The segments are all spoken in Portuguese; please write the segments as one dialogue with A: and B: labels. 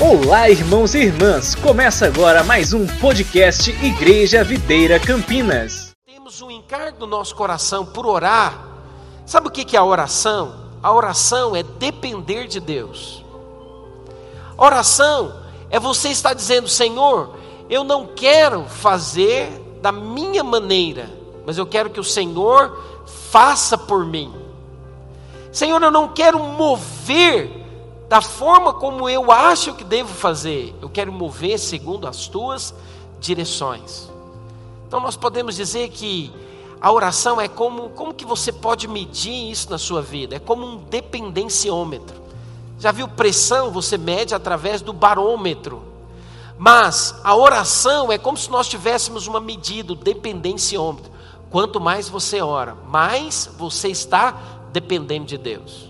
A: Olá, irmãos e irmãs! Começa agora mais um podcast Igreja Videira Campinas.
B: Temos um encargo no nosso coração por orar. Sabe o que é a oração? A oração é depender de Deus. A oração é você estar dizendo: Senhor, eu não quero fazer da minha maneira, mas eu quero que o Senhor faça por mim. Senhor, eu não quero mover da forma como eu acho que devo fazer, eu quero mover segundo as tuas direções. Então nós podemos dizer que a oração é como, como que você pode medir isso na sua vida? É como um dependenciômetro. Já viu pressão? Você mede através do barômetro. Mas a oração é como se nós tivéssemos uma medida, o dependenciômetro. Quanto mais você ora, mais você está dependendo de Deus.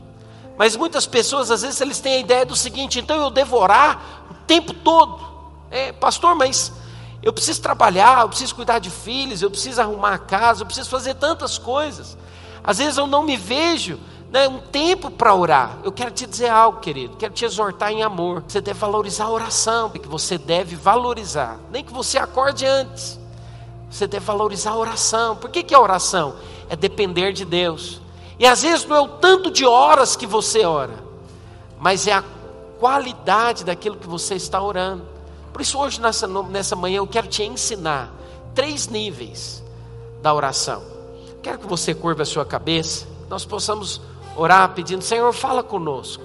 B: Mas muitas pessoas, às vezes, eles têm a ideia do seguinte: então eu devorar o tempo todo. É, pastor, mas eu preciso trabalhar, eu preciso cuidar de filhos, eu preciso arrumar a casa, eu preciso fazer tantas coisas. Às vezes eu não me vejo né, um tempo para orar. Eu quero te dizer algo, querido, quero te exortar em amor. Você deve valorizar a oração, que você deve valorizar. Nem que você acorde antes. Você deve valorizar a oração. Por que, que é oração? É depender de Deus. E às vezes não é o tanto de horas que você ora, mas é a qualidade daquilo que você está orando. Por isso, hoje, nessa, nessa manhã, eu quero te ensinar três níveis da oração. Quero que você curva a sua cabeça, nós possamos orar pedindo: Senhor, fala conosco,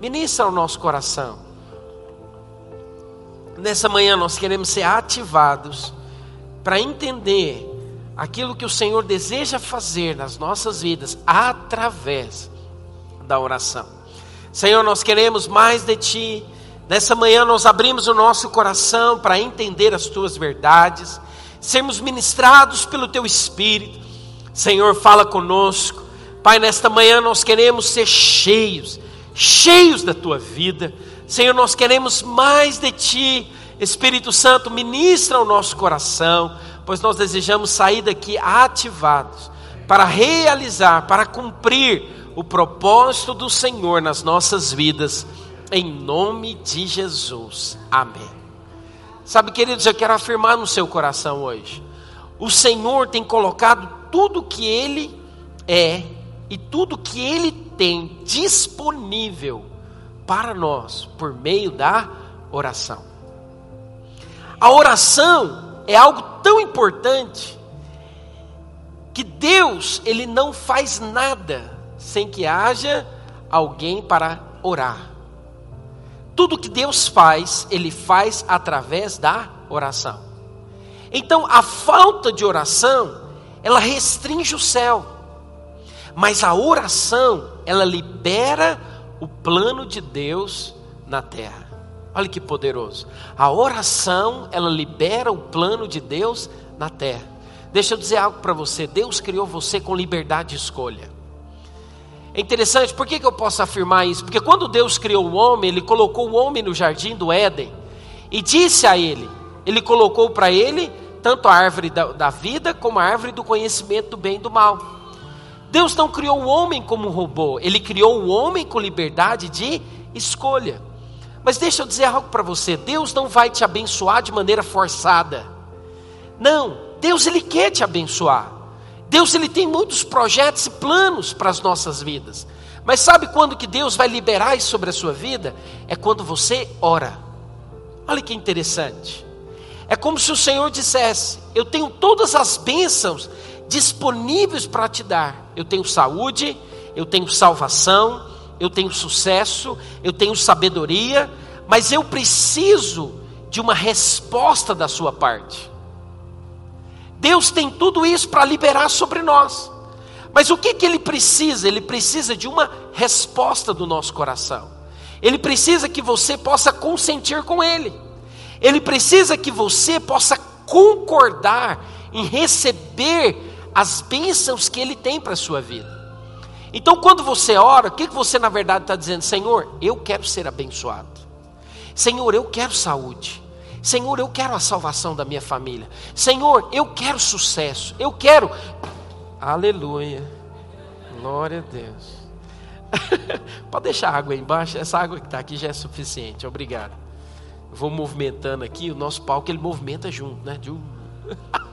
B: ministra o nosso coração. Nessa manhã, nós queremos ser ativados para entender aquilo que o Senhor deseja fazer nas nossas vidas através da oração. Senhor, nós queremos mais de Ti. Nessa manhã nós abrimos o nosso coração para entender as Tuas verdades, sermos ministrados pelo Teu Espírito. Senhor, fala conosco. Pai, nesta manhã nós queremos ser cheios, cheios da Tua vida. Senhor, nós queremos mais de Ti. Espírito Santo, ministra o nosso coração pois nós desejamos sair daqui ativados para realizar, para cumprir o propósito do Senhor nas nossas vidas, em nome de Jesus. Amém. Sabe, queridos, eu quero afirmar no seu coração hoje: o Senhor tem colocado tudo que Ele é e tudo que Ele tem disponível para nós por meio da oração. A oração é algo tão importante que Deus, ele não faz nada sem que haja alguém para orar. Tudo que Deus faz, ele faz através da oração. Então, a falta de oração, ela restringe o céu. Mas a oração, ela libera o plano de Deus na terra. Olha que poderoso. A oração, ela libera o plano de Deus na terra. Deixa eu dizer algo para você. Deus criou você com liberdade de escolha. É interessante, por que, que eu posso afirmar isso? Porque quando Deus criou o homem, Ele colocou o homem no jardim do Éden e disse a ele: Ele colocou para ele tanto a árvore da, da vida como a árvore do conhecimento do bem e do mal. Deus não criou o homem como um robô, Ele criou o homem com liberdade de escolha. Mas deixa eu dizer algo para você: Deus não vai te abençoar de maneira forçada. Não, Deus ele quer te abençoar. Deus ele tem muitos projetos e planos para as nossas vidas. Mas sabe quando que Deus vai liberar isso sobre a sua vida? É quando você ora. Olha que interessante. É como se o Senhor dissesse: Eu tenho todas as bênçãos disponíveis para te dar. Eu tenho saúde, eu tenho salvação, eu tenho sucesso, eu tenho sabedoria, mas eu preciso de uma resposta da sua parte. Deus tem tudo isso para liberar sobre nós. Mas o que, que ele precisa? Ele precisa de uma resposta do nosso coração. Ele precisa que você possa consentir com Ele. Ele precisa que você possa concordar em receber as bênçãos que Ele tem para a sua vida. Então, quando você ora, o que você na verdade está dizendo? Senhor, eu quero ser abençoado. Senhor, eu quero saúde. Senhor, eu quero a salvação da minha família. Senhor, eu quero sucesso. Eu quero. Aleluia. Glória a Deus. Pode deixar a água aí embaixo. Essa água que está aqui já é suficiente. Obrigado. Vou movimentando aqui, o nosso palco ele movimenta junto, né?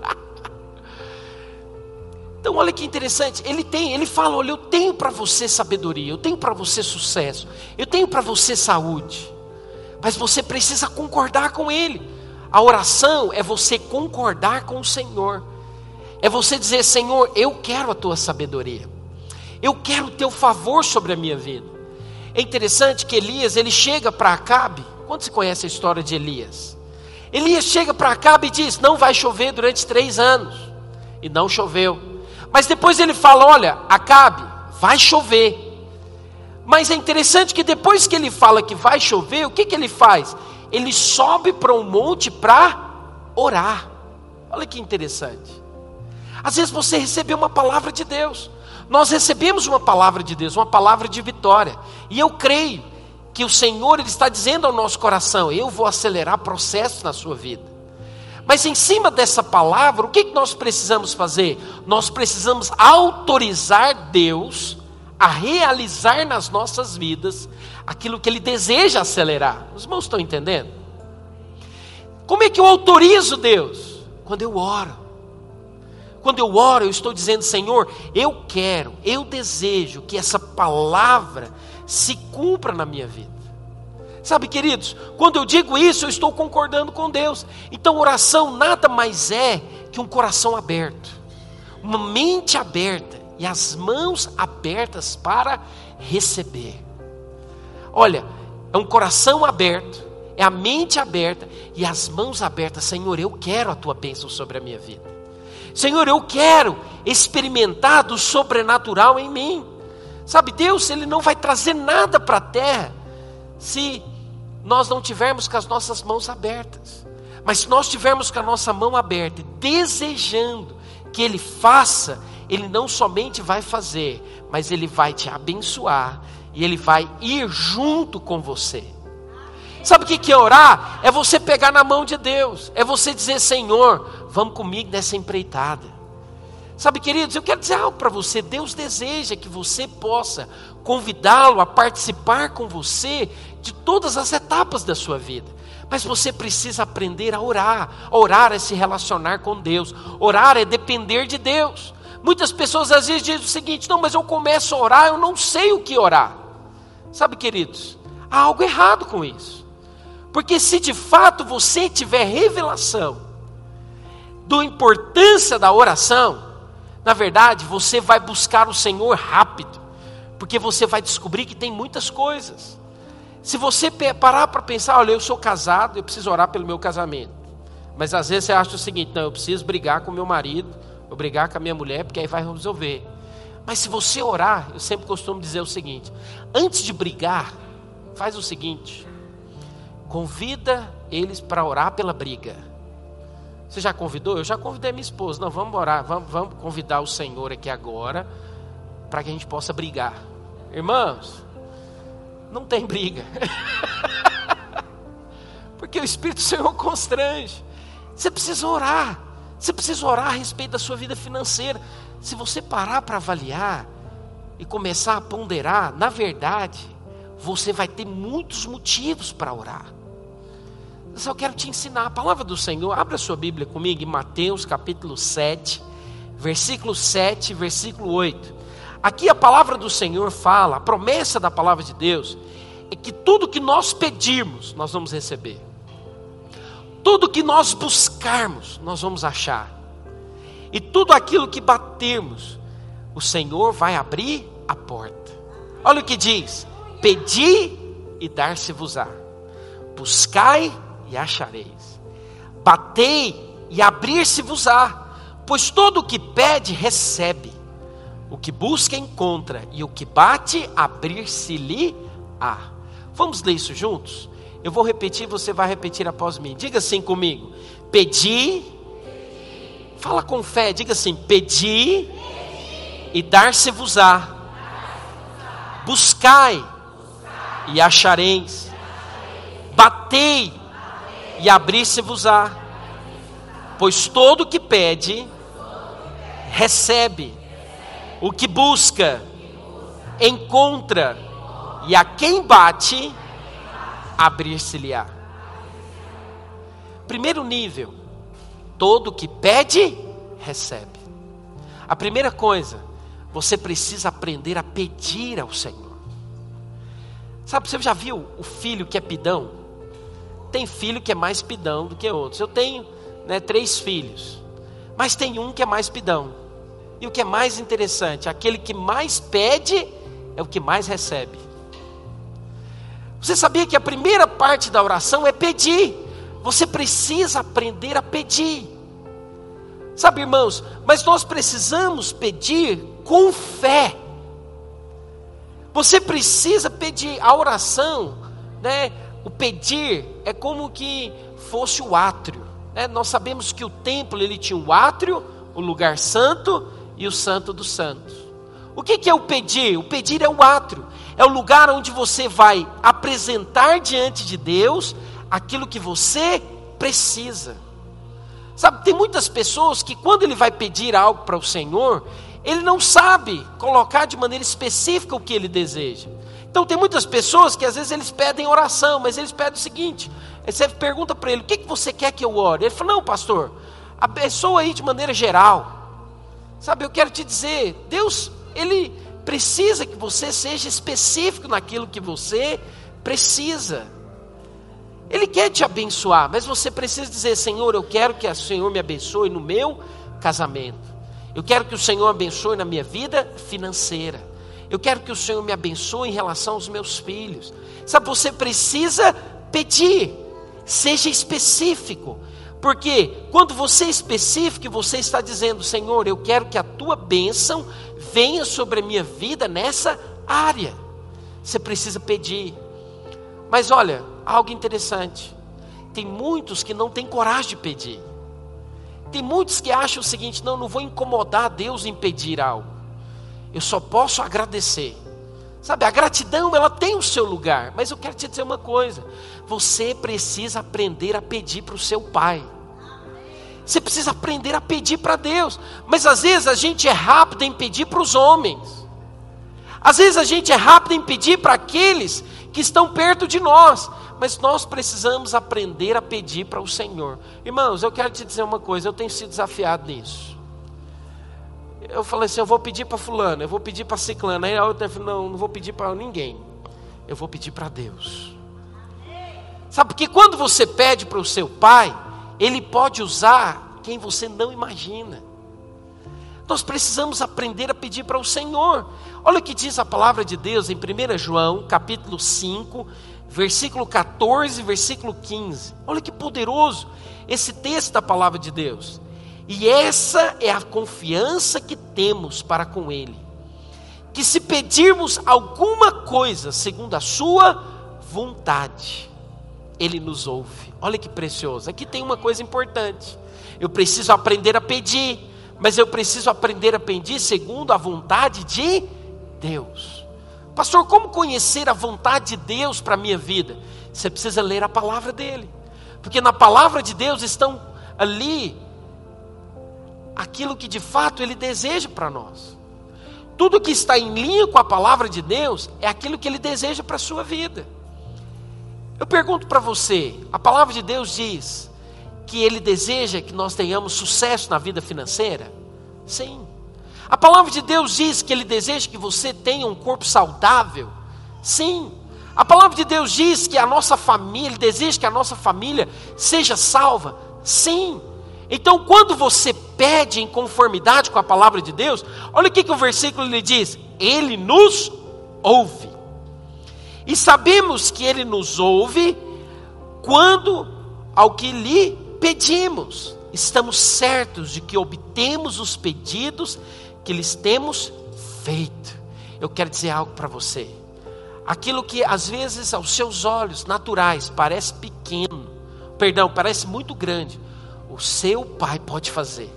B: Então olha que interessante, ele tem, ele fala, olha, eu tenho para você sabedoria, eu tenho para você sucesso, eu tenho para você saúde. Mas você precisa concordar com ele. A oração é você concordar com o Senhor. É você dizer, Senhor, eu quero a tua sabedoria. Eu quero o teu favor sobre a minha vida. É interessante que Elias, ele chega para Acabe. Quando se conhece a história de Elias? Elias chega para Acabe e diz: Não vai chover durante três anos. E não choveu. Mas depois ele fala: olha, Acabe, vai chover. Mas é interessante que depois que ele fala que vai chover, o que, que ele faz? Ele sobe para um monte para orar. Olha que interessante. Às vezes você recebeu uma palavra de Deus. Nós recebemos uma palavra de Deus, uma palavra de vitória. E eu creio que o Senhor ele está dizendo ao nosso coração: eu vou acelerar processos na sua vida. Mas em cima dessa palavra, o que nós precisamos fazer? Nós precisamos autorizar Deus a realizar nas nossas vidas aquilo que Ele deseja acelerar. Os irmãos estão entendendo? Como é que eu autorizo Deus? Quando eu oro. Quando eu oro, eu estou dizendo, Senhor, eu quero, eu desejo que essa palavra se cumpra na minha vida. Sabe, queridos, quando eu digo isso, eu estou concordando com Deus. Então, oração nada mais é que um coração aberto, uma mente aberta e as mãos abertas para receber. Olha, é um coração aberto, é a mente aberta e as mãos abertas. Senhor, eu quero a tua bênção sobre a minha vida. Senhor, eu quero experimentar do sobrenatural em mim. Sabe, Deus, Ele não vai trazer nada para a terra se nós não tivermos com as nossas mãos abertas. Mas se nós tivermos com a nossa mão aberta, desejando que Ele faça, Ele não somente vai fazer, mas Ele vai te abençoar e Ele vai ir junto com você. Sabe o que é orar? É você pegar na mão de Deus, é você dizer: Senhor, vamos comigo nessa empreitada. Sabe, queridos, eu quero dizer algo para você. Deus deseja que você possa convidá-lo a participar com você de todas as etapas da sua vida. Mas você precisa aprender a orar. Orar é se relacionar com Deus. Orar é depender de Deus. Muitas pessoas às vezes dizem o seguinte: não, mas eu começo a orar, eu não sei o que orar. Sabe, queridos, há algo errado com isso. Porque se de fato você tiver revelação da importância da oração, na verdade, você vai buscar o Senhor rápido, porque você vai descobrir que tem muitas coisas. Se você parar para pensar, olha, eu sou casado, eu preciso orar pelo meu casamento. Mas às vezes você acha o seguinte: não, eu preciso brigar com meu marido, eu brigar com a minha mulher, porque aí vai resolver. Mas se você orar, eu sempre costumo dizer o seguinte: antes de brigar, faz o seguinte, convida eles para orar pela briga. Você já convidou? Eu já convidei minha esposa. Não, vamos orar, vamos, vamos convidar o Senhor aqui agora, para que a gente possa brigar. Irmãos, não tem briga. Porque o Espírito do Senhor constrange. Você precisa orar. Você precisa orar a respeito da sua vida financeira. Se você parar para avaliar e começar a ponderar, na verdade, você vai ter muitos motivos para orar. Eu só quero te ensinar a palavra do Senhor. Abra sua Bíblia comigo em Mateus capítulo 7, versículo 7, versículo 8. Aqui a palavra do Senhor fala, a promessa da palavra de Deus é que tudo que nós pedirmos, nós vamos receber. Tudo que nós buscarmos, nós vamos achar. E tudo aquilo que batermos, o Senhor vai abrir a porta. Olha o que diz: Pedi e dar-se-vos-á. Buscai e achareis. Batei e abrir-se-vos-á, pois todo o que pede, recebe. O que busca, encontra, e o que bate, abrir-se-lhe-á. Vamos ler isso juntos? Eu vou repetir, você vai repetir após mim. Diga assim comigo: Pedi, fala com fé, diga assim: Pedi, e dar-se-vos-á. Buscai, e achareis. Batei, e abrir-se-vos-á. Pois todo o que pede, recebe. O que busca, encontra. E a quem bate, abrir-se-lhe-á. primeiro nível, todo que pede, recebe. A primeira coisa, você precisa aprender a pedir ao Senhor. Sabe, você já viu o filho que é pidão? Tem filho que é mais pidão do que outros. Eu tenho né, três filhos, mas tem um que é mais pidão. E o que é mais interessante, aquele que mais pede é o que mais recebe. Você sabia que a primeira parte da oração é pedir? Você precisa aprender a pedir. Sabe, irmãos, mas nós precisamos pedir com fé. Você precisa pedir a oração, né? O pedir é como que fosse o átrio. Né? Nós sabemos que o templo ele tinha o átrio, o lugar santo e o santo dos santos. O que, que é o pedir? O pedir é o átrio, é o lugar onde você vai apresentar diante de Deus aquilo que você precisa. Sabe, tem muitas pessoas que quando ele vai pedir algo para o Senhor, ele não sabe colocar de maneira específica o que ele deseja. Então tem muitas pessoas que às vezes eles pedem oração, mas eles pedem o seguinte: você pergunta para ele, o que, que você quer que eu ore? Ele fala, não, pastor, abençoa aí de maneira geral. Sabe, eu quero te dizer, Deus, Ele precisa que você seja específico naquilo que você precisa. Ele quer te abençoar, mas você precisa dizer: Senhor, eu quero que o Senhor me abençoe no meu casamento. Eu quero que o Senhor abençoe na minha vida financeira. Eu quero que o Senhor me abençoe em relação aos meus filhos. Sabe, você precisa pedir, seja específico. Porque quando você é específico, você está dizendo: Senhor, eu quero que a tua bênção venha sobre a minha vida nessa área. Você precisa pedir. Mas olha, algo interessante. Tem muitos que não têm coragem de pedir. Tem muitos que acham o seguinte: não, não vou incomodar Deus em pedir algo. Eu só posso agradecer. Sabe, a gratidão ela tem o seu lugar, mas eu quero te dizer uma coisa: você precisa aprender a pedir para o seu pai. Você precisa aprender a pedir para Deus. Mas às vezes a gente é rápido em pedir para os homens. Às vezes a gente é rápido em pedir para aqueles que estão perto de nós mas nós precisamos aprender a pedir para o Senhor. Irmãos, eu quero te dizer uma coisa, eu tenho sido desafiado nisso. Eu falei assim, eu vou pedir para fulano, eu vou pedir para ciclano. Aí a outra falou, não, não vou pedir para ninguém. Eu vou pedir para Deus. Sabe, porque quando você pede para o seu pai, ele pode usar quem você não imagina. Nós precisamos aprender a pedir para o Senhor. Olha o que diz a palavra de Deus em 1 João, capítulo 5, versículo 14, versículo 15. Olha que poderoso esse texto da palavra de Deus. E essa é a confiança que temos para com Ele. Que se pedirmos alguma coisa segundo a Sua vontade, Ele nos ouve. Olha que precioso. Aqui tem uma coisa importante. Eu preciso aprender a pedir, mas eu preciso aprender a pedir segundo a vontade de Deus. Pastor, como conhecer a vontade de Deus para a minha vida? Você precisa ler a palavra dele, porque na palavra de Deus estão ali aquilo que de fato ele deseja para nós. Tudo que está em linha com a palavra de Deus é aquilo que ele deseja para a sua vida. Eu pergunto para você: a palavra de Deus diz que ele deseja que nós tenhamos sucesso na vida financeira? Sim. A palavra de Deus diz que Ele deseja que você tenha um corpo saudável. Sim. A palavra de Deus diz que a nossa família, Ele deseja que a nossa família seja salva. Sim. Então, quando você pede em conformidade com a palavra de Deus, olha o que, que o versículo lhe diz: Ele nos ouve. E sabemos que Ele nos ouve quando ao que lhe pedimos. Estamos certos de que obtemos os pedidos que lhes temos feito. Eu quero dizer algo para você. Aquilo que às vezes aos seus olhos naturais parece pequeno, perdão, parece muito grande, o seu pai pode fazer.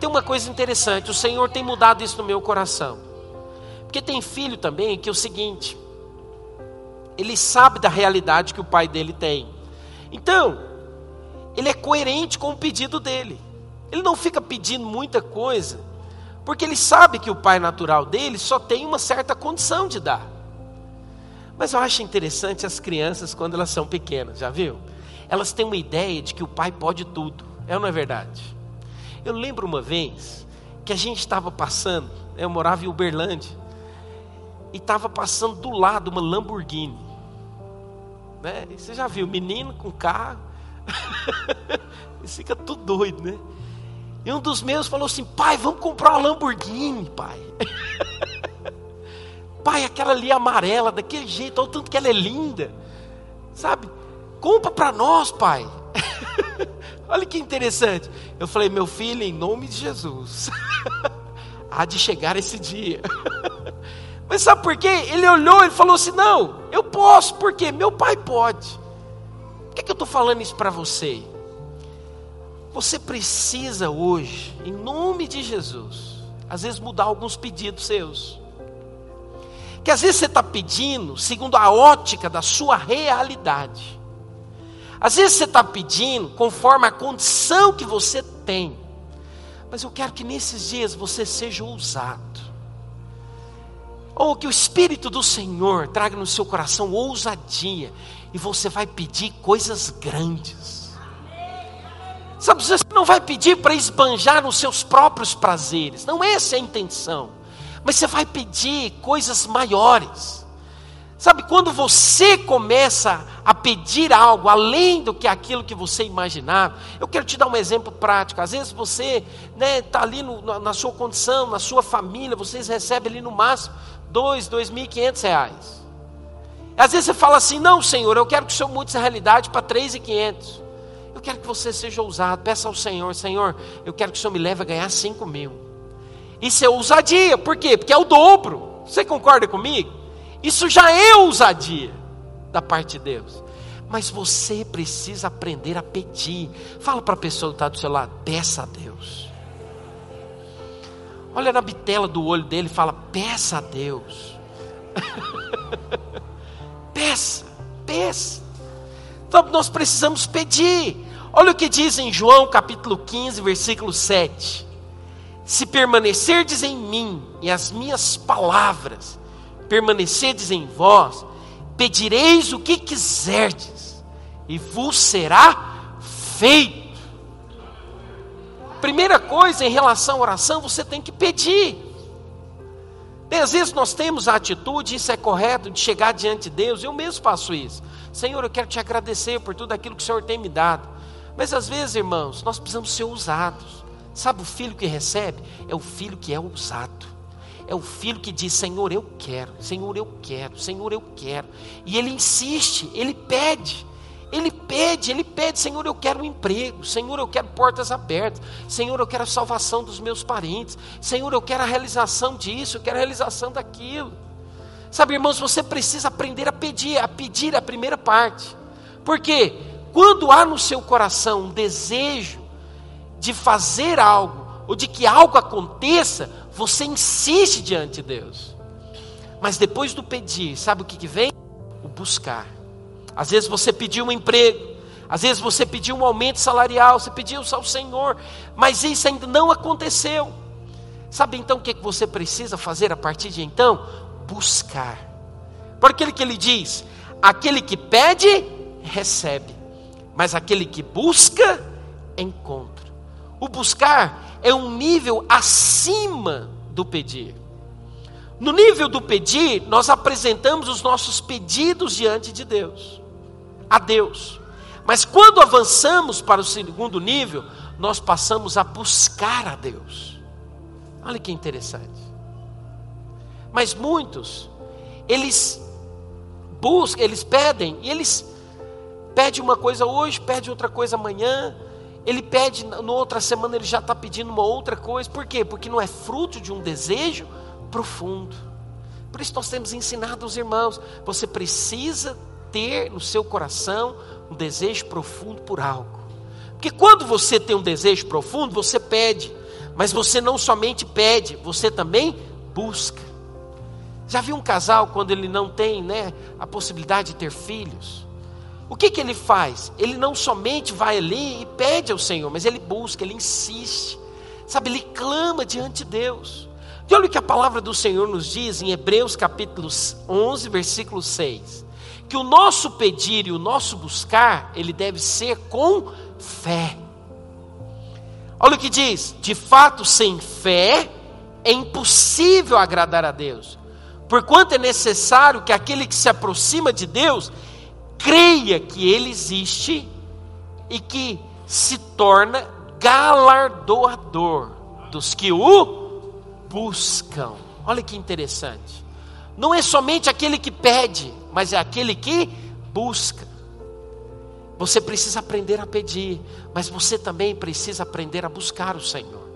B: Tem uma coisa interessante, o Senhor tem mudado isso no meu coração. Porque tem filho também que é o seguinte, ele sabe da realidade que o pai dele tem. Então, ele é coerente com o pedido dele. Ele não fica pedindo muita coisa porque ele sabe que o pai natural dele só tem uma certa condição de dar. Mas eu acho interessante as crianças quando elas são pequenas, já viu? elas têm uma ideia de que o pai pode tudo. É ou não é verdade? Eu lembro uma vez que a gente estava passando, eu morava em Uberlândia, e estava passando do lado uma Lamborghini. Né? você já viu, menino com carro, e fica tudo doido, né? E um dos meus falou assim: pai, vamos comprar uma Lamborghini, pai. pai, aquela ali amarela, daquele jeito, olha o tanto que ela é linda, sabe? Compra para nós, pai. olha que interessante. Eu falei, meu filho, em nome de Jesus, há de chegar esse dia. Mas sabe por quê? Ele olhou e falou assim: Não, eu posso, porque meu pai pode. Por que, que eu estou falando isso para você? Você precisa hoje, em nome de Jesus, às vezes mudar alguns pedidos seus. Que às vezes você está pedindo segundo a ótica da sua realidade. Às vezes você está pedindo conforme a condição que você tem. Mas eu quero que nesses dias você seja ousado. Ou que o Espírito do Senhor traga no seu coração ousadia. E você vai pedir coisas grandes. Sabe, você não vai pedir para esbanjar nos seus próprios prazeres. Não essa é a intenção. Mas você vai pedir coisas maiores. Sabe, quando você começa a pedir algo além do que aquilo que você imaginava, eu quero te dar um exemplo prático. Às vezes você está né, tá ali no, na sua condição, na sua família, vocês recebem ali no máximo dois, dois mil e quinhentos reais. Às vezes você fala assim, não Senhor, eu quero que o Senhor mude essa realidade para três e quinhentos. Eu quero que você seja ousado, peça ao Senhor, Senhor, eu quero que o Senhor me leve a ganhar cinco mil. Isso é ousadia, por quê? Porque é o dobro. Você concorda comigo? Isso já é ousadia da parte de Deus. Mas você precisa aprender a pedir. Fala para a pessoa que está do seu lado, peça a Deus. Olha na bitela do olho dele e fala, peça a Deus. peça, peça. Então nós precisamos pedir. Olha o que diz em João capítulo 15, versículo 7. Se permanecerdes em mim e as minhas palavras permanecedes em vós, pedireis o que quiserdes, e vos será feito. Primeira coisa em relação à oração, você tem que pedir. E às vezes nós temos a atitude, isso é correto, de chegar diante de Deus, eu mesmo faço isso. Senhor, eu quero te agradecer por tudo aquilo que o Senhor tem me dado. Mas às vezes, irmãos, nós precisamos ser ousados. Sabe o filho que recebe? É o filho que é ousado. É o filho que diz: Senhor, eu quero, Senhor, eu quero, Senhor, eu quero. E ele insiste, ele pede. Ele pede, ele pede, Senhor, eu quero um emprego, Senhor, eu quero portas abertas, Senhor, eu quero a salvação dos meus parentes, Senhor, eu quero a realização disso, eu quero a realização daquilo. Sabe, irmãos, você precisa aprender a pedir, a pedir a primeira parte. Porque quando há no seu coração um desejo de fazer algo, ou de que algo aconteça, você insiste diante de Deus. Mas depois do pedir, sabe o que, que vem? O buscar. Às vezes você pediu um emprego, às vezes você pediu um aumento salarial, você pediu ao Senhor, mas isso ainda não aconteceu. Sabe então o que você precisa fazer a partir de então? Buscar. Por aquele que ele diz: aquele que pede, recebe, mas aquele que busca, encontra. O buscar é um nível acima do pedir. No nível do pedir, nós apresentamos os nossos pedidos diante de Deus, a Deus. Mas quando avançamos para o segundo nível, nós passamos a buscar a Deus. Olha que interessante. Mas muitos, eles buscam, eles pedem, e eles pedem uma coisa hoje, pedem outra coisa amanhã, ele pede, na outra semana ele já está pedindo uma outra coisa. Por quê? Porque não é fruto de um desejo profundo. Por isso nós temos ensinado aos irmãos: você precisa ter no seu coração um desejo profundo por algo. Porque quando você tem um desejo profundo, você pede. Mas você não somente pede, você também busca. Já viu um casal quando ele não tem né, a possibilidade de ter filhos? O que, que ele faz? Ele não somente vai ali e pede ao Senhor, mas ele busca, ele insiste, sabe, ele clama diante de Deus. E olha o que a palavra do Senhor nos diz em Hebreus capítulo 11, versículo 6: que o nosso pedir e o nosso buscar, ele deve ser com fé. Olha o que diz: de fato, sem fé é impossível agradar a Deus, porquanto é necessário que aquele que se aproxima de Deus creia que Ele existe e que se torna galardoador dos que o buscam. Olha que interessante. Não é somente aquele que pede, mas é aquele que busca. Você precisa aprender a pedir, mas você também precisa aprender a buscar o Senhor.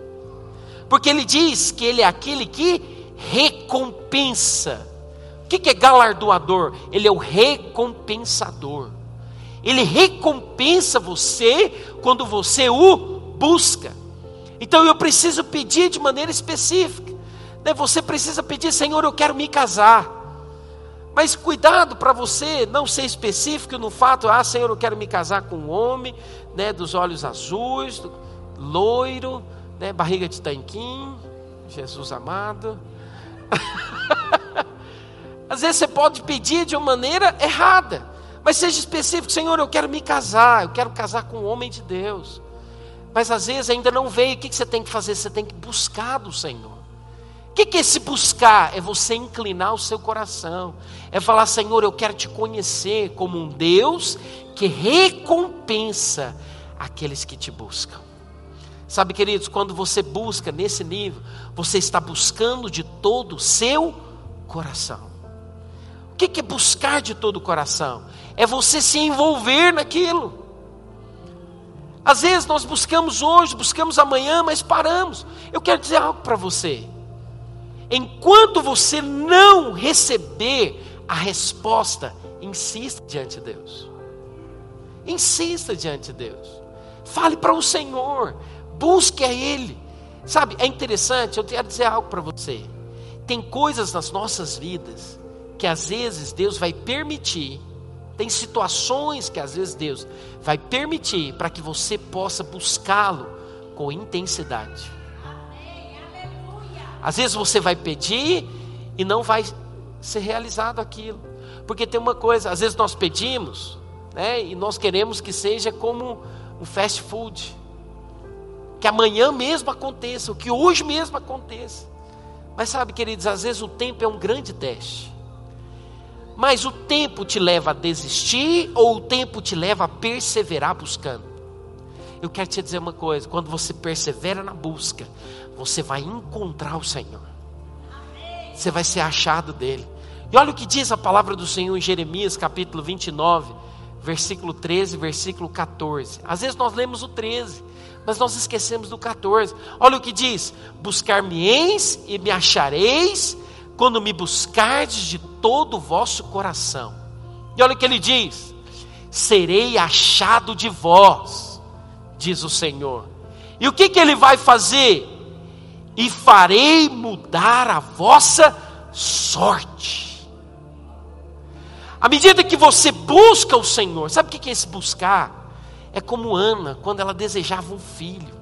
B: Porque ele diz que ele é aquele que recompensa. O que é galardoador? Ele é o recompensador. Ele recompensa você quando você o busca. Então eu preciso pedir de maneira específica. Né? Você precisa pedir, Senhor, eu quero me casar. Mas cuidado para você não ser específico no fato, ah, Senhor, eu quero me casar com um homem, né, dos olhos azuis, loiro, né, barriga de tanquim, Jesus amado. Às vezes você pode pedir de uma maneira errada, mas seja específico, Senhor, eu quero me casar, eu quero casar com um homem de Deus. Mas às vezes ainda não veio, o que você tem que fazer? Você tem que buscar do Senhor. O que, que é esse buscar? É você inclinar o seu coração, é falar: Senhor, eu quero te conhecer como um Deus que recompensa aqueles que te buscam. Sabe, queridos, quando você busca nesse nível, você está buscando de todo o seu coração. O que é buscar de todo o coração? É você se envolver naquilo. Às vezes nós buscamos hoje, buscamos amanhã, mas paramos. Eu quero dizer algo para você. Enquanto você não receber a resposta, insista diante de Deus. Insista diante de Deus. Fale para o Senhor, busque a Ele. Sabe, é interessante, eu quero dizer algo para você. Tem coisas nas nossas vidas que às vezes Deus vai permitir, tem situações que às vezes Deus vai permitir para que você possa buscá-lo com intensidade. Às vezes você vai pedir e não vai ser realizado aquilo. Porque tem uma coisa, às vezes nós pedimos, né, e nós queremos que seja como um fast food. Que amanhã mesmo aconteça, o que hoje mesmo aconteça. Mas sabe, queridos, às vezes o tempo é um grande teste. Mas o tempo te leva a desistir ou o tempo te leva a perseverar buscando? Eu quero te dizer uma coisa: quando você persevera na busca, você vai encontrar o Senhor. Você vai ser achado dele. E olha o que diz a palavra do Senhor em Jeremias, capítulo 29, versículo 13, versículo 14. Às vezes nós lemos o 13, mas nós esquecemos do 14. Olha o que diz: Buscar-me-eis e me achareis, quando me buscardes de todo o vosso coração. E olha o que ele diz: Serei achado de vós, diz o Senhor. E o que, que ele vai fazer? E farei mudar a vossa sorte. À medida que você busca o Senhor, sabe o que é esse buscar? É como Ana, quando ela desejava um filho.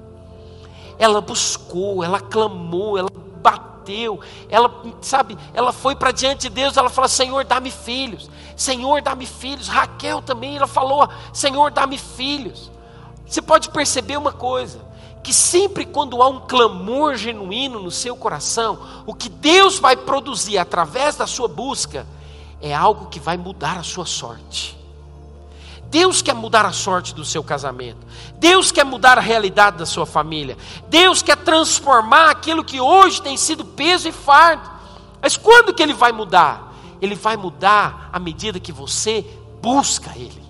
B: Ela buscou, ela clamou, ela bateu, ela, sabe, ela foi para diante de Deus, ela falou: Senhor, dá-me filhos, Senhor, dá-me filhos. Raquel também, ela falou: Senhor, dá-me filhos. Você pode perceber uma coisa: que sempre quando há um clamor genuíno no seu coração, o que Deus vai produzir através da sua busca é algo que vai mudar a sua sorte. Deus quer mudar a sorte do seu casamento. Deus quer mudar a realidade da sua família. Deus quer transformar aquilo que hoje tem sido peso e fardo. Mas quando que ele vai mudar? Ele vai mudar à medida que você busca ele.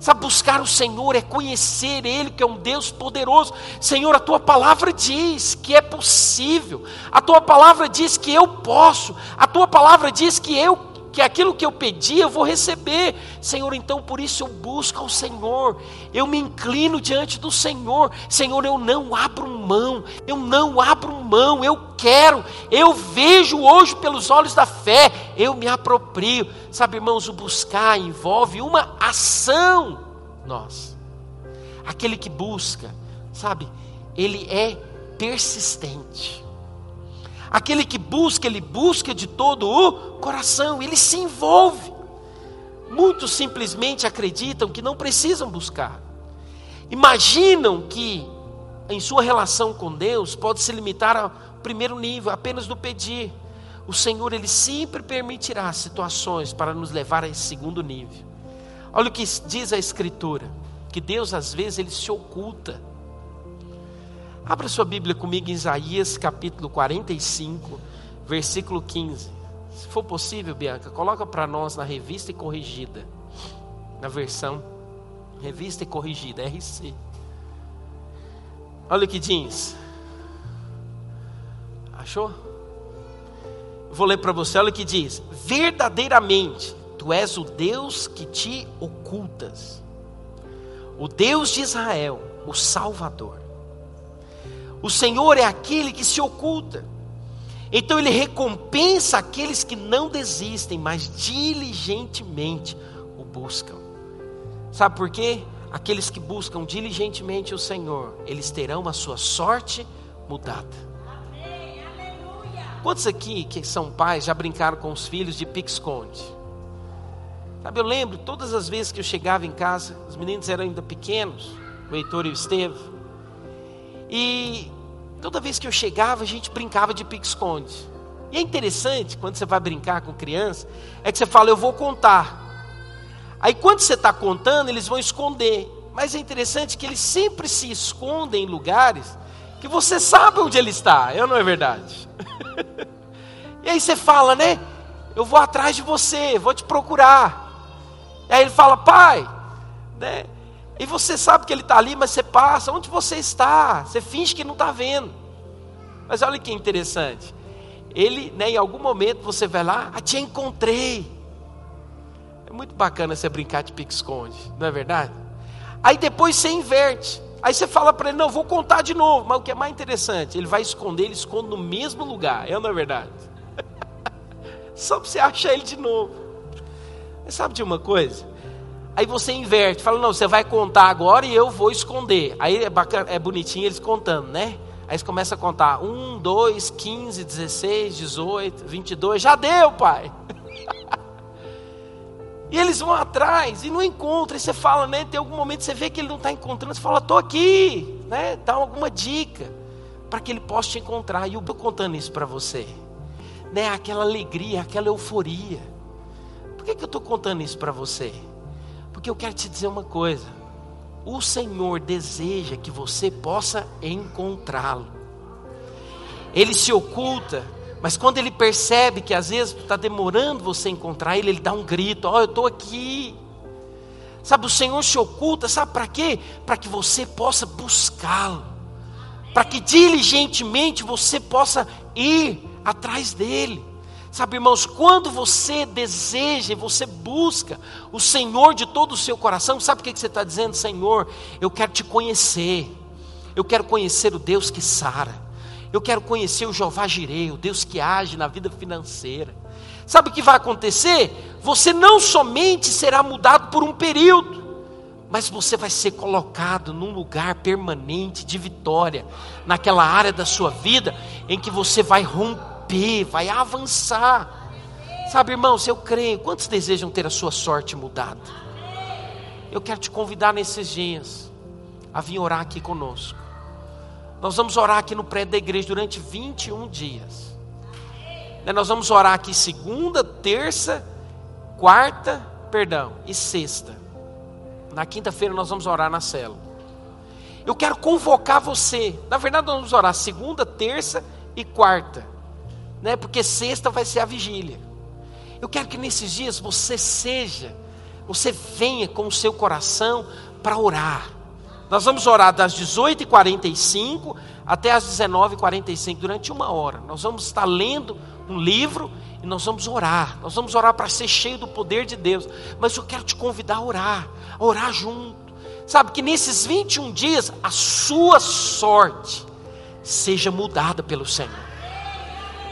B: Sabe, buscar o Senhor é conhecer Ele, que é um Deus poderoso. Senhor, a tua palavra diz que é possível, a tua palavra diz que eu posso, a tua palavra diz que eu que aquilo que eu pedi eu vou receber. Senhor, então por isso eu busco ao Senhor, eu me inclino diante do Senhor. Senhor, eu não abro mão, eu não abro mão, eu quero, eu vejo hoje pelos olhos da fé, eu me aproprio. Sabe, irmãos, o buscar envolve uma ação. Nós, aquele que busca, sabe, ele é persistente. Aquele que busca, ele busca de todo o coração, ele se envolve. Muitos simplesmente acreditam que não precisam buscar. Imaginam que em sua relação com Deus pode se limitar ao primeiro nível, apenas do pedir. O Senhor ele sempre permitirá situações para nos levar a esse segundo nível. Olha o que diz a escritura, que Deus às vezes ele se oculta. Abra sua Bíblia comigo em Isaías capítulo 45, versículo 15. Se for possível, Bianca, coloca para nós na revista e corrigida. Na versão revista e corrigida, RC. Olha o que diz. Achou? Vou ler para você, olha o que diz: Verdadeiramente, tu és o Deus que te ocultas, o Deus de Israel, o Salvador. O Senhor é aquele que se oculta então ele recompensa aqueles que não desistem, mas diligentemente o buscam. Sabe por quê? Aqueles que buscam diligentemente o Senhor, eles terão a sua sorte mudada. Quantos aqui que são pais já brincaram com os filhos de pique-esconde? Sabe, eu lembro todas as vezes que eu chegava em casa, os meninos eram ainda pequenos, o Heitor e o Estevam, e Toda vez que eu chegava, a gente brincava de pique-esconde. E é interessante, quando você vai brincar com criança, é que você fala, eu vou contar. Aí quando você está contando, eles vão esconder. Mas é interessante que eles sempre se escondem em lugares que você sabe onde ele está, é ou não é verdade? e aí você fala, né? Eu vou atrás de você, vou te procurar. E aí ele fala, pai, né? E você sabe que ele está ali, mas você passa. Onde você está? Você finge que não está vendo. Mas olha que interessante. Ele, né, em algum momento, você vai lá, ah, te encontrei. É muito bacana você brincar de pique-esconde, não é verdade? Aí depois você inverte. Aí você fala para ele, não, vou contar de novo. Mas o que é mais interessante, ele vai esconder, ele esconde no mesmo lugar. É ou não é verdade? Só para você achar ele de novo. Mas sabe de uma coisa? Aí você inverte, fala, não, você vai contar agora e eu vou esconder. Aí é, bacana, é bonitinho eles contando, né? Aí você começa a contar, 1, 2, 15, 16, 18, 22, já deu, pai. e eles vão atrás e não encontram. E você fala, né? Tem algum momento você vê que ele não está encontrando, você fala, estou aqui, né? Dá alguma dica para que ele possa te encontrar. E eu estou contando isso para você, né? Aquela alegria, aquela euforia. Por que, que eu estou contando isso para você? Porque eu quero te dizer uma coisa: o Senhor deseja que você possa encontrá-lo. Ele se oculta, mas quando ele percebe que às vezes está demorando você encontrar ele, ele dá um grito: Ó, oh, eu estou aqui. Sabe, o Senhor se oculta, sabe para quê? Para que você possa buscá-lo, para que diligentemente você possa ir atrás dele. Sabe, irmãos, quando você deseja você busca o Senhor de todo o seu coração, sabe o que você está dizendo? Senhor, eu quero te conhecer, eu quero conhecer o Deus que sara, eu quero conhecer o Jeová Jirei, o Deus que age na vida financeira. Sabe o que vai acontecer? Você não somente será mudado por um período, mas você vai ser colocado num lugar permanente de vitória, naquela área da sua vida em que você vai romper romper, vai avançar. Sabe, irmãos, eu creio. Quantos desejam ter a sua sorte mudada? Eu quero te convidar nesses dias a vir orar aqui conosco. Nós vamos orar aqui no prédio da igreja durante 21 dias. Né, nós vamos orar aqui segunda, terça, quarta, perdão, e sexta. Na quinta-feira nós vamos orar na cela. Eu quero convocar você. Na verdade, nós vamos orar segunda, terça e quarta né? Porque sexta vai ser a vigília. Eu quero que nesses dias você seja, você venha com o seu coração para orar. Nós vamos orar das 18h45 até as 19h45, durante uma hora. Nós vamos estar lendo um livro e nós vamos orar. Nós vamos orar para ser cheio do poder de Deus. Mas eu quero te convidar a orar, a orar junto. Sabe que nesses 21 dias a sua sorte seja mudada pelo Senhor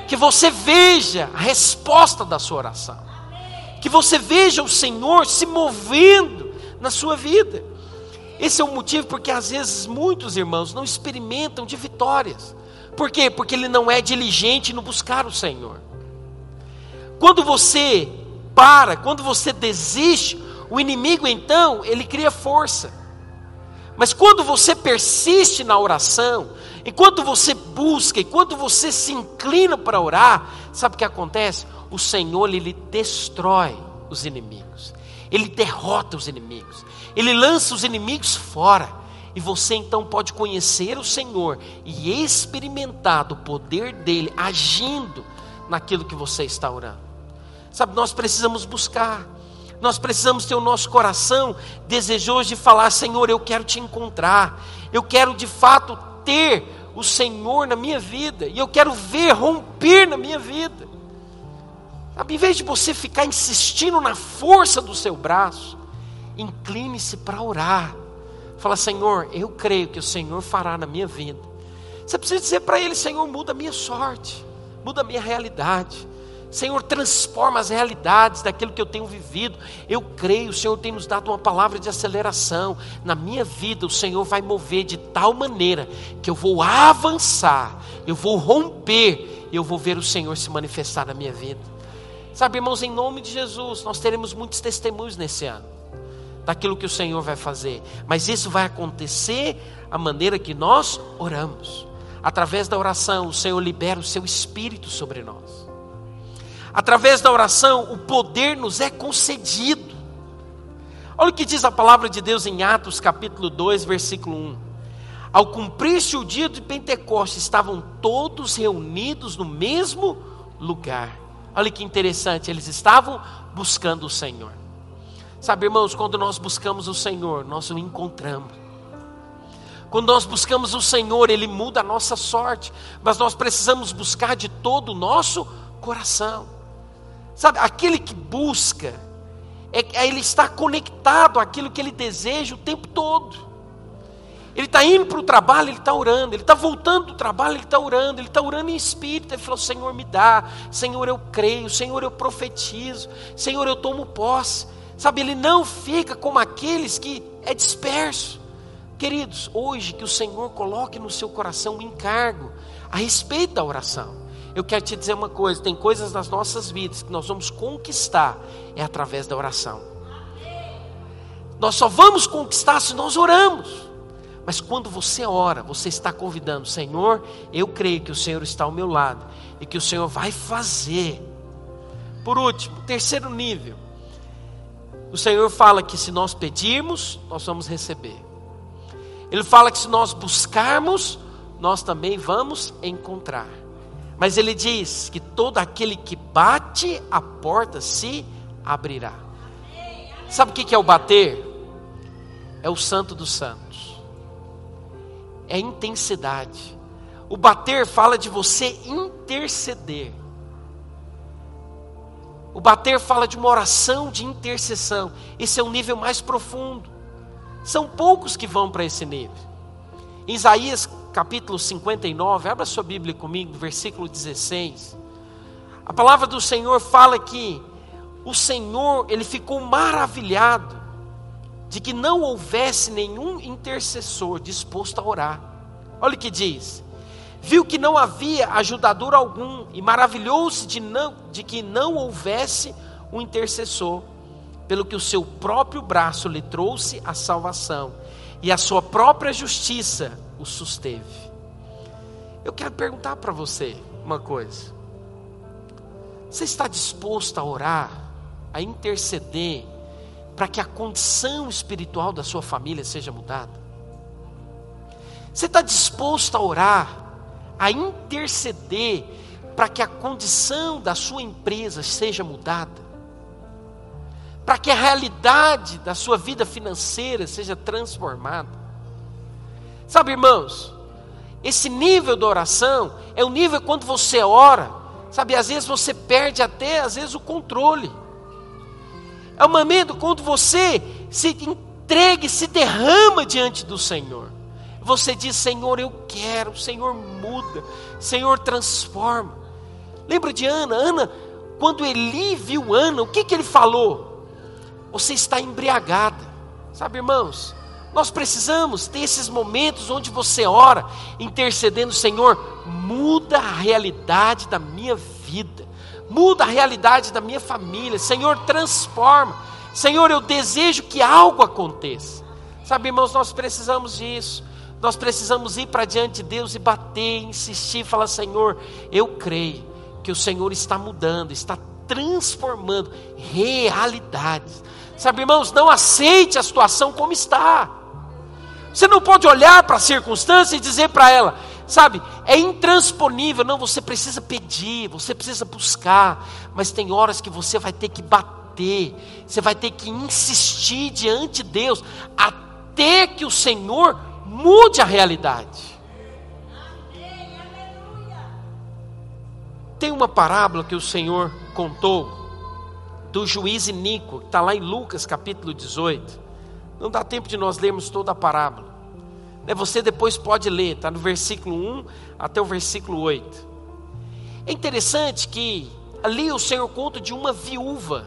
B: que você veja a resposta da sua oração, que você veja o Senhor se movendo na sua vida. Esse é o motivo porque às vezes muitos irmãos não experimentam de vitórias. Por quê? Porque ele não é diligente no buscar o Senhor. Quando você para, quando você desiste, o inimigo então, ele cria força. Mas quando você persiste na oração, enquanto você busca, enquanto você se inclina para orar, sabe o que acontece? O Senhor ele destrói os inimigos. Ele derrota os inimigos. Ele lança os inimigos fora. E você então pode conhecer o Senhor e experimentar do poder dele agindo naquilo que você está orando. Sabe, nós precisamos buscar. Nós precisamos ter o nosso coração desejoso de falar: Senhor, eu quero te encontrar. Eu quero de fato ter o Senhor na minha vida. E eu quero ver romper na minha vida. Sabe, em vez de você ficar insistindo na força do seu braço, incline-se para orar. Fala, Senhor, eu creio que o Senhor fará na minha vida. Você precisa dizer para Ele: Senhor, muda a minha sorte, muda a minha realidade. Senhor, transforma as realidades daquilo que eu tenho vivido. Eu creio, o Senhor tem nos dado uma palavra de aceleração. Na minha vida, o Senhor vai mover de tal maneira que eu vou avançar, eu vou romper, eu vou ver o Senhor se manifestar na minha vida. Sabe, irmãos, em nome de Jesus, nós teremos muitos testemunhos nesse ano daquilo que o Senhor vai fazer, mas isso vai acontecer a maneira que nós oramos. Através da oração, o Senhor libera o seu espírito sobre nós. Através da oração, o poder nos é concedido. Olha o que diz a palavra de Deus em Atos capítulo 2, versículo 1. Ao cumprir-se o dia de Pentecostes, estavam todos reunidos no mesmo lugar. Olha que interessante, eles estavam buscando o Senhor. Sabe, irmãos, quando nós buscamos o Senhor, nós o encontramos. Quando nós buscamos o Senhor, Ele muda a nossa sorte, mas nós precisamos buscar de todo o nosso coração. Sabe, aquele que busca, é, é, ele está conectado àquilo que ele deseja o tempo todo. Ele está indo para o trabalho, ele está orando. Ele está voltando do trabalho, ele está orando. Ele está orando em espírito. Ele falou: Senhor, me dá. Senhor, eu creio. Senhor, eu profetizo. Senhor, eu tomo posse. Sabe, ele não fica como aqueles que é disperso. Queridos, hoje que o Senhor coloque no seu coração um encargo a respeito da oração. Eu quero te dizer uma coisa: tem coisas nas nossas vidas que nós vamos conquistar é através da oração. Nós só vamos conquistar se nós oramos. Mas quando você ora, você está convidando, Senhor, eu creio que o Senhor está ao meu lado e que o Senhor vai fazer. Por último, terceiro nível. O Senhor fala que se nós pedirmos, nós vamos receber. Ele fala que se nós buscarmos, nós também vamos encontrar. Mas ele diz que todo aquele que bate, a porta se abrirá. Sabe o que é o bater? É o santo dos santos. É intensidade. O bater fala de você interceder. O bater fala de uma oração de intercessão. Esse é o nível mais profundo. São poucos que vão para esse nível. Isaías capítulo 59, abra sua Bíblia comigo, versículo 16. A palavra do Senhor fala que o Senhor, ele ficou maravilhado de que não houvesse nenhum intercessor disposto a orar. Olha o que diz: viu que não havia ajudador algum e maravilhou-se de, não, de que não houvesse um intercessor, pelo que o seu próprio braço lhe trouxe a salvação e a sua própria justiça o susteve. Eu quero perguntar para você uma coisa. Você está disposto a orar, a interceder, para que a condição espiritual da sua família seja mudada? Você está disposto a orar, a interceder, para que a condição da sua empresa seja mudada? Para que a realidade da sua vida financeira seja transformada. Sabe, irmãos, esse nível de oração é o nível quando você ora, sabe, às vezes você perde até, às vezes, o controle. É o momento quando você se entrega se derrama diante do Senhor. Você diz: Senhor, eu quero, Senhor, muda, Senhor, transforma. Lembra de Ana? Ana, quando Eli viu Ana, o que, que ele falou? Você está embriagada. Sabe, irmãos, nós precisamos ter esses momentos onde você ora, intercedendo, Senhor, muda a realidade da minha vida, muda a realidade da minha família. Senhor, transforma. Senhor, eu desejo que algo aconteça. Sabe, irmãos, nós precisamos disso. Nós precisamos ir para diante de Deus e bater, insistir, falar: Senhor, eu creio que o Senhor está mudando, está transformando realidades. Sabe, irmãos, não aceite a situação como está. Você não pode olhar para a circunstância e dizer para ela, sabe, é intransponível. Não, você precisa pedir, você precisa buscar, mas tem horas que você vai ter que bater, você vai ter que insistir diante de Deus, até que o Senhor mude a realidade. Tem uma parábola que o Senhor contou do juiz Inico, que está lá em Lucas capítulo 18. Não dá tempo de nós lermos toda a parábola. Né, você depois pode ler, está no versículo 1 até o versículo 8. É interessante que ali o Senhor conta de uma viúva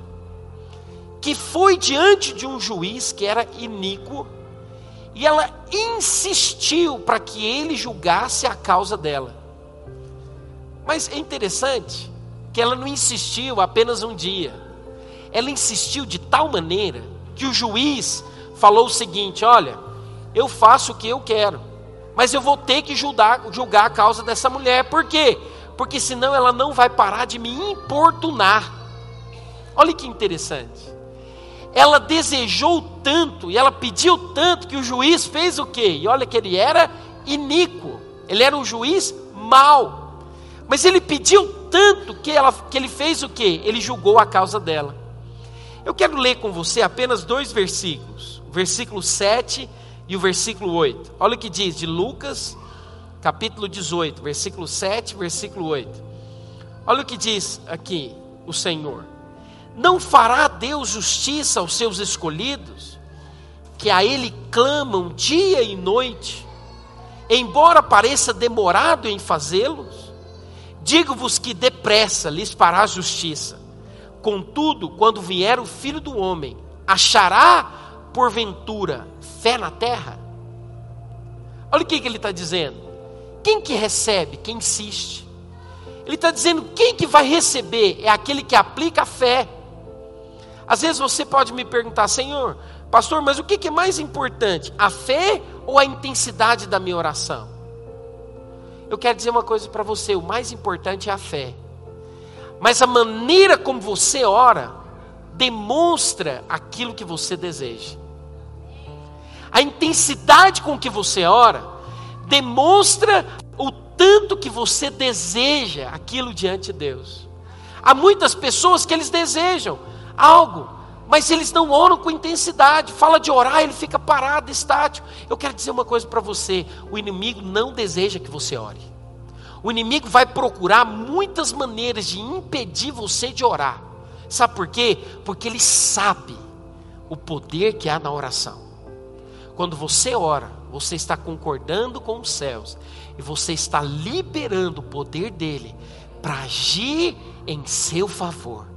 B: que foi diante de um juiz que era iníquo e ela insistiu para que ele julgasse a causa dela. Mas é interessante que ela não insistiu apenas um dia. Ela insistiu de tal maneira que o juiz falou o seguinte: Olha, eu faço o que eu quero, mas eu vou ter que julgar, julgar a causa dessa mulher. Por quê? Porque senão ela não vai parar de me importunar. Olha que interessante. Ela desejou tanto e ela pediu tanto que o juiz fez o quê? E olha que ele era iníquo, ele era um juiz mau. Mas ele pediu tanto que, ela, que ele fez o que? Ele julgou a causa dela. Eu quero ler com você apenas dois versículos, o versículo 7 e o versículo 8. Olha o que diz de Lucas, capítulo 18, versículo 7 versículo 8. Olha o que diz aqui o Senhor: Não fará Deus justiça aos seus escolhidos, que a Ele clamam dia e noite, embora pareça demorado em fazê-los? Digo-vos que depressa lhes fará justiça. Contudo, quando vier o filho do homem, achará porventura fé na terra? Olha o que, ele está dizendo. Quem que recebe? Quem insiste. Ele está dizendo: quem que vai receber é aquele que aplica a fé. Às vezes você pode me perguntar, Senhor, pastor, mas o que é mais importante? A fé ou a intensidade da minha oração? Eu quero dizer uma coisa para você: o mais importante é a fé. Mas a maneira como você ora demonstra aquilo que você deseja. A intensidade com que você ora demonstra o tanto que você deseja aquilo diante de Deus. Há muitas pessoas que eles desejam algo, mas eles não oram com intensidade. Fala de orar, ele fica parado, estático. Eu quero dizer uma coisa para você: o inimigo não deseja que você ore. O inimigo vai procurar muitas maneiras de impedir você de orar. Sabe por quê? Porque ele sabe o poder que há na oração. Quando você ora, você está concordando com os céus e você está liberando o poder dele para agir em seu favor.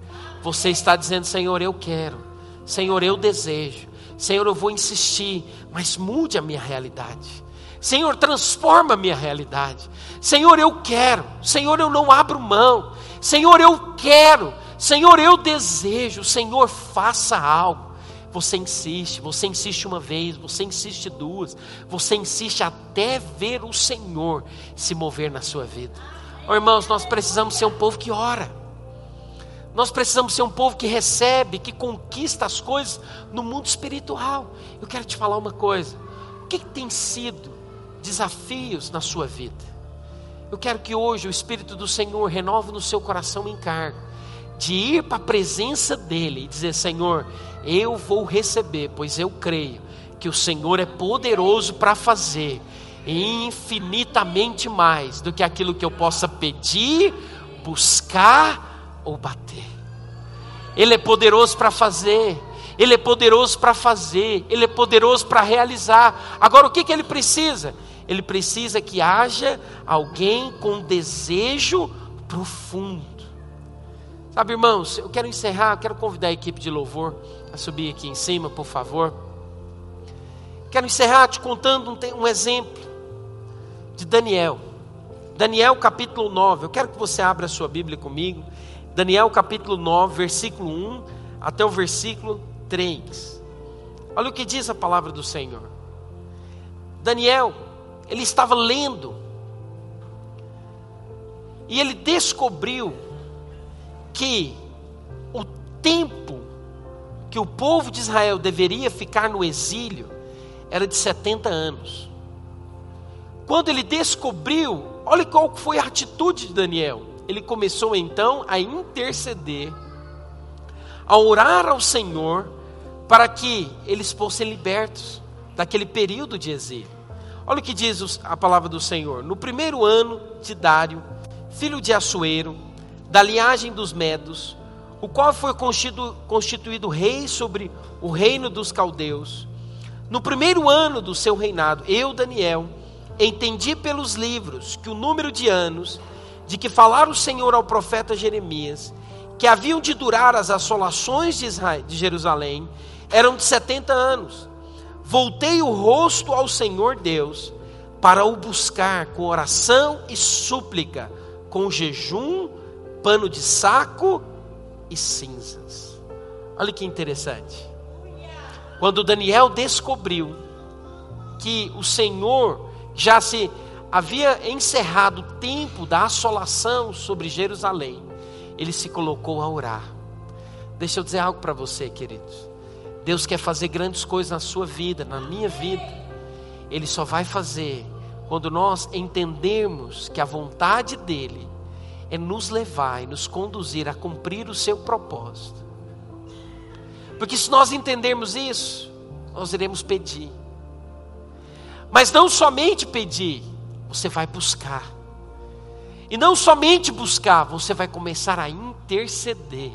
B: Você está dizendo, Senhor, eu quero, Senhor, eu desejo, Senhor, eu vou insistir, mas mude a minha realidade. Senhor, transforma a minha realidade. Senhor, eu quero. Senhor, eu não abro mão. Senhor, eu quero. Senhor, eu desejo. Senhor, faça algo. Você insiste, você insiste uma vez, você insiste duas, você insiste até ver o Senhor se mover na sua vida. Oh, irmãos, nós precisamos ser um povo que ora. Nós precisamos ser um povo que recebe, que conquista as coisas no mundo espiritual. Eu quero te falar uma coisa: o que, que tem sido desafios na sua vida? Eu quero que hoje o Espírito do Senhor renove no seu coração encargo de ir para a presença dEle e dizer: Senhor, eu vou receber, pois eu creio que o Senhor é poderoso para fazer infinitamente mais do que aquilo que eu possa pedir, buscar ou bater. Ele é poderoso para fazer, Ele é poderoso para fazer, Ele é poderoso para realizar. Agora, o que, que Ele precisa? Ele precisa que haja alguém com desejo profundo. Sabe, irmãos, eu quero encerrar, eu quero convidar a equipe de louvor a subir aqui em cima, por favor. Quero encerrar te contando um, um exemplo de Daniel. Daniel capítulo 9. Eu quero que você abra a sua Bíblia comigo. Daniel capítulo 9, versículo 1 até o versículo 3. Olha o que diz a palavra do Senhor. Daniel, ele estava lendo e ele descobriu que o tempo que o povo de Israel deveria ficar no exílio era de 70 anos. Quando ele descobriu, olha qual foi a atitude de Daniel. Ele começou então a interceder, a orar ao Senhor para que eles fossem libertos daquele período de exílio. Olha o que diz a palavra do Senhor. No primeiro ano de Dário, filho de Assuero, da linhagem dos Medos, o qual foi constitu, constituído rei sobre o reino dos caldeus. No primeiro ano do seu reinado, eu, Daniel, entendi pelos livros que o número de anos de que falara o Senhor ao profeta Jeremias, que haviam de durar as assolações de, Israel, de Jerusalém, eram de 70 anos. Voltei o rosto ao Senhor Deus para o buscar com oração e súplica com jejum, pano de saco e cinzas. Olha que interessante. Quando Daniel descobriu que o Senhor já se havia encerrado o tempo da assolação sobre Jerusalém, ele se colocou a orar. Deixa eu dizer algo para você, queridos. Deus quer fazer grandes coisas na sua vida, na minha vida. Ele só vai fazer quando nós entendermos que a vontade dele é nos levar e nos conduzir a cumprir o seu propósito. Porque se nós entendermos isso, nós iremos pedir. Mas não somente pedir, você vai buscar. E não somente buscar, você vai começar a interceder,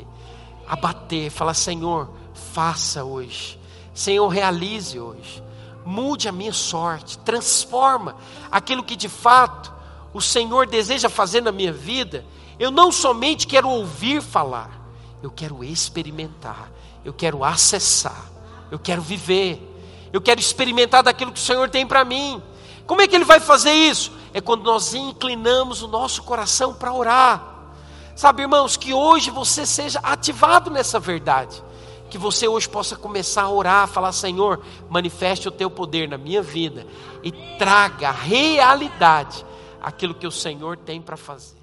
B: a bater, falar: Senhor, faça hoje. Senhor, realize hoje mude a minha sorte, transforma aquilo que de fato o Senhor deseja fazer na minha vida. Eu não somente quero ouvir falar, eu quero experimentar, eu quero acessar, eu quero viver, eu quero experimentar daquilo que o Senhor tem para mim. Como é que Ele vai fazer isso? É quando nós inclinamos o nosso coração para orar. Sabe, irmãos, que hoje você seja ativado nessa verdade que você hoje possa começar a orar, a falar: Senhor, manifeste o teu poder na minha vida e traga realidade aquilo que o Senhor tem para fazer.